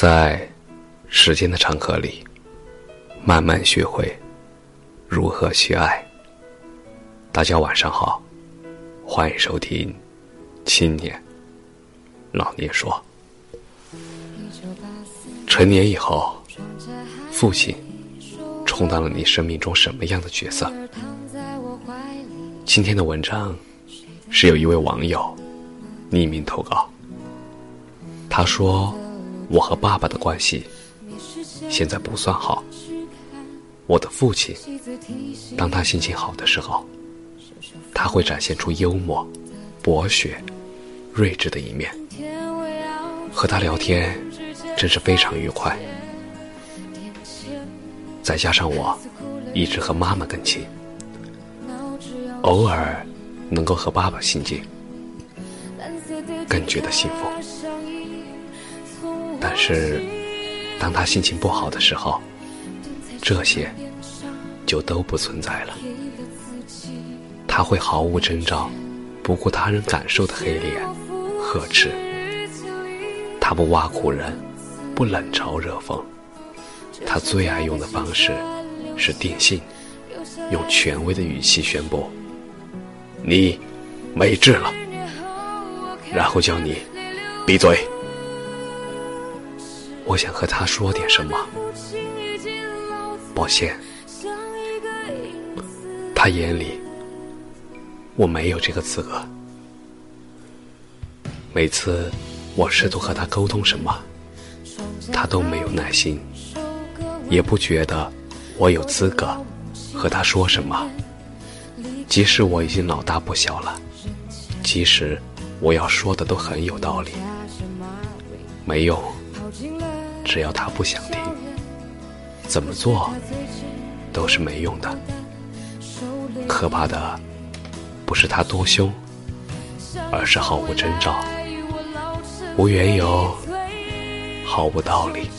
在时间的长河里，慢慢学会如何去爱。大家晚上好，欢迎收听《青年老年说》。成年以后，父亲充当了你生命中什么样的角色？今天的文章是有一位网友匿名投稿，他说。我和爸爸的关系现在不算好。我的父亲，当他心情好的时候，他会展现出幽默、博学、睿智的一面。和他聊天真是非常愉快。再加上我一直和妈妈更亲，偶尔能够和爸爸亲近，更觉得幸福。但是，当他心情不好的时候，这些就都不存在了。他会毫无征兆、不顾他人感受的黑脸呵斥。他不挖苦人，不冷嘲热讽。他最爱用的方式是定性，用权威的语气宣布：“你没治了。”然后叫你闭嘴。我想和他说点什么，抱歉，他眼里我没有这个资格。每次我试图和他沟通什么，他都没有耐心，也不觉得我有资格和他说什么。即使我已经老大不小了，即使我要说的都很有道理，没用。只要他不想听，怎么做都是没用的。可怕的不是他多凶，而是毫无征兆、无缘由、毫无道理。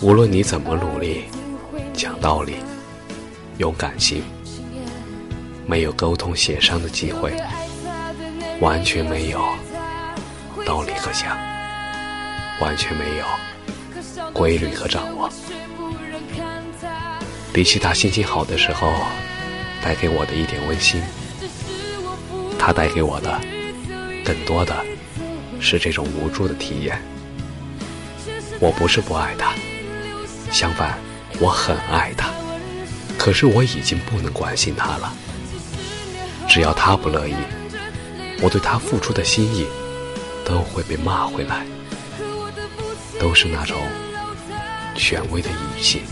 无论你怎么努力讲道理、用感情，没有沟通协商的机会，完全没有道理可讲。完全没有规律和掌握。比起他心情好的时候带给我的一点温馨，他带给我的更多的是这种无助的体验。我不是不爱他，相反，我很爱他。可是我已经不能关心他了。只要他不乐意，我对他付出的心意都会被骂回来。都是那种权威的语气，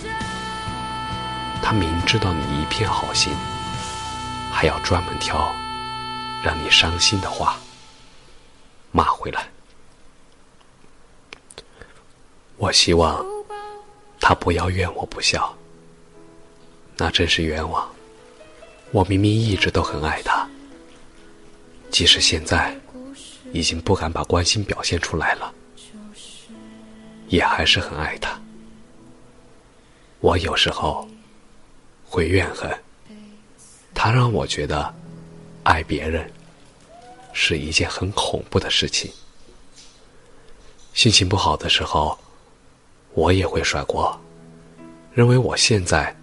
他明知道你一片好心，还要专门挑让你伤心的话骂回来。我希望他不要怨我不孝，那真是冤枉。我明明一直都很爱他，即使现在已经不敢把关心表现出来了。也还是很爱他。我有时候会怨恨他，让我觉得爱别人是一件很恐怖的事情。心情不好的时候，我也会甩锅，认为我现在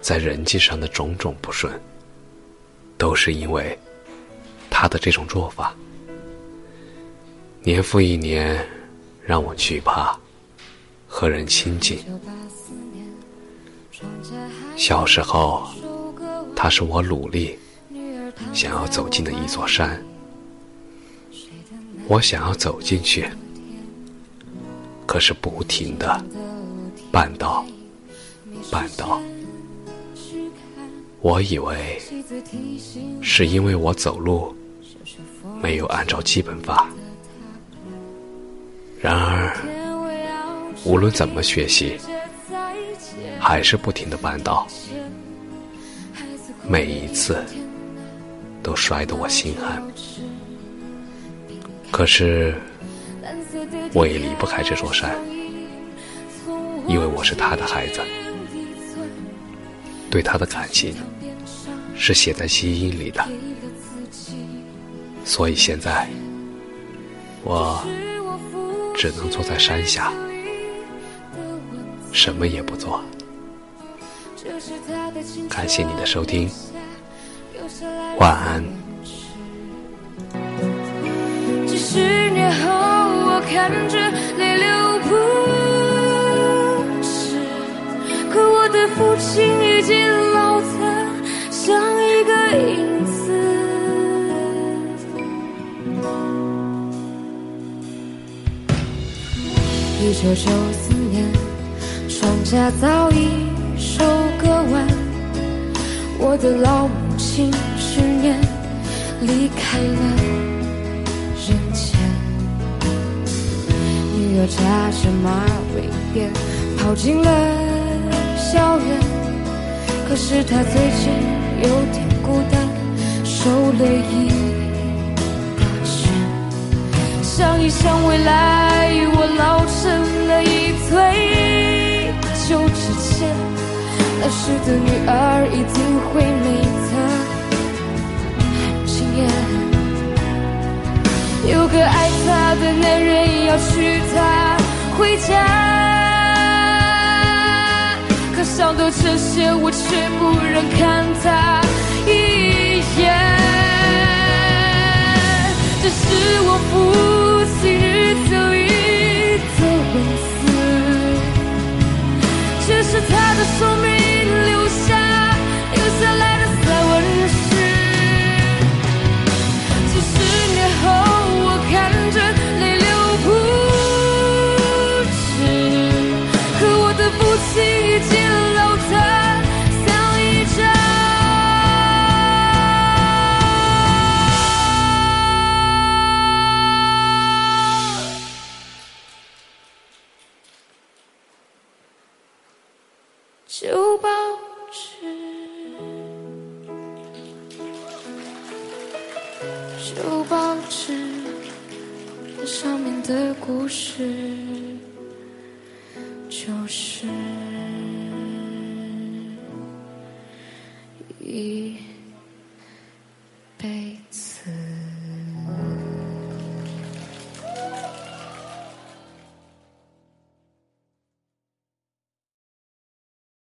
在人际上的种种不顺，都是因为他的这种做法。年复一年，让我惧怕。和人亲近。小时候，他是我努力想要走进的一座山，我想要走进去，可是不停的绊倒，绊倒。我以为是因为我走路没有按照基本法，然而。无论怎么学习，还是不停的绊倒，每一次都摔得我心寒。可是我也离不开这座山，因为我是他的孩子，对他的感情是写在基因里的，所以现在我只能坐在山下，什么也不做。感谢你的收听，晚安。几十年后，我看着泪流不止，可我的父亲已经老得像一个影子。一九九四年，庄稼早已收割完，我的老母亲去年离开了人间。女儿扎着马尾辫跑进了校园，可是她最近有点孤单，瘦了一大圈。想一想未来，那时的女儿一定会美得惊艳。有个爱她的男人要娶她回家，可想到这些，我却不忍看她旧报纸，上面的故事，就是一辈子。